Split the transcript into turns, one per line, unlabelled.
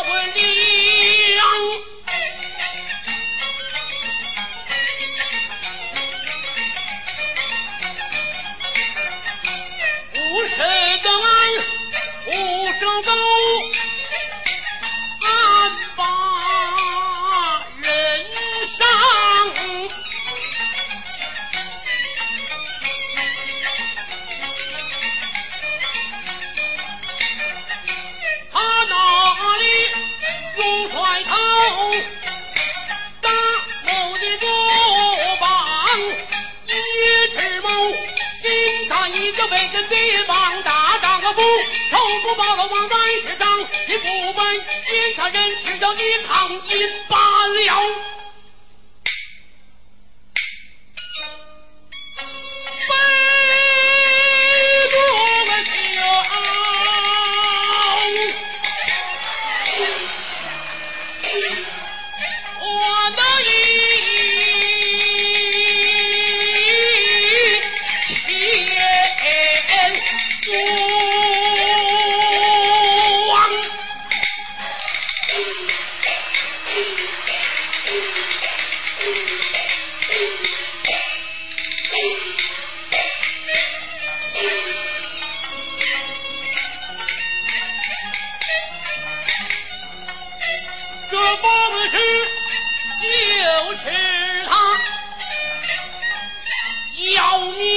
我问你。为这贼王大丈夫，手不保了往南去，上心不稳，天下人只叫你抗一罢了。饶命